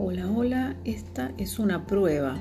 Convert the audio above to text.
Hola, hola, esta es una prueba.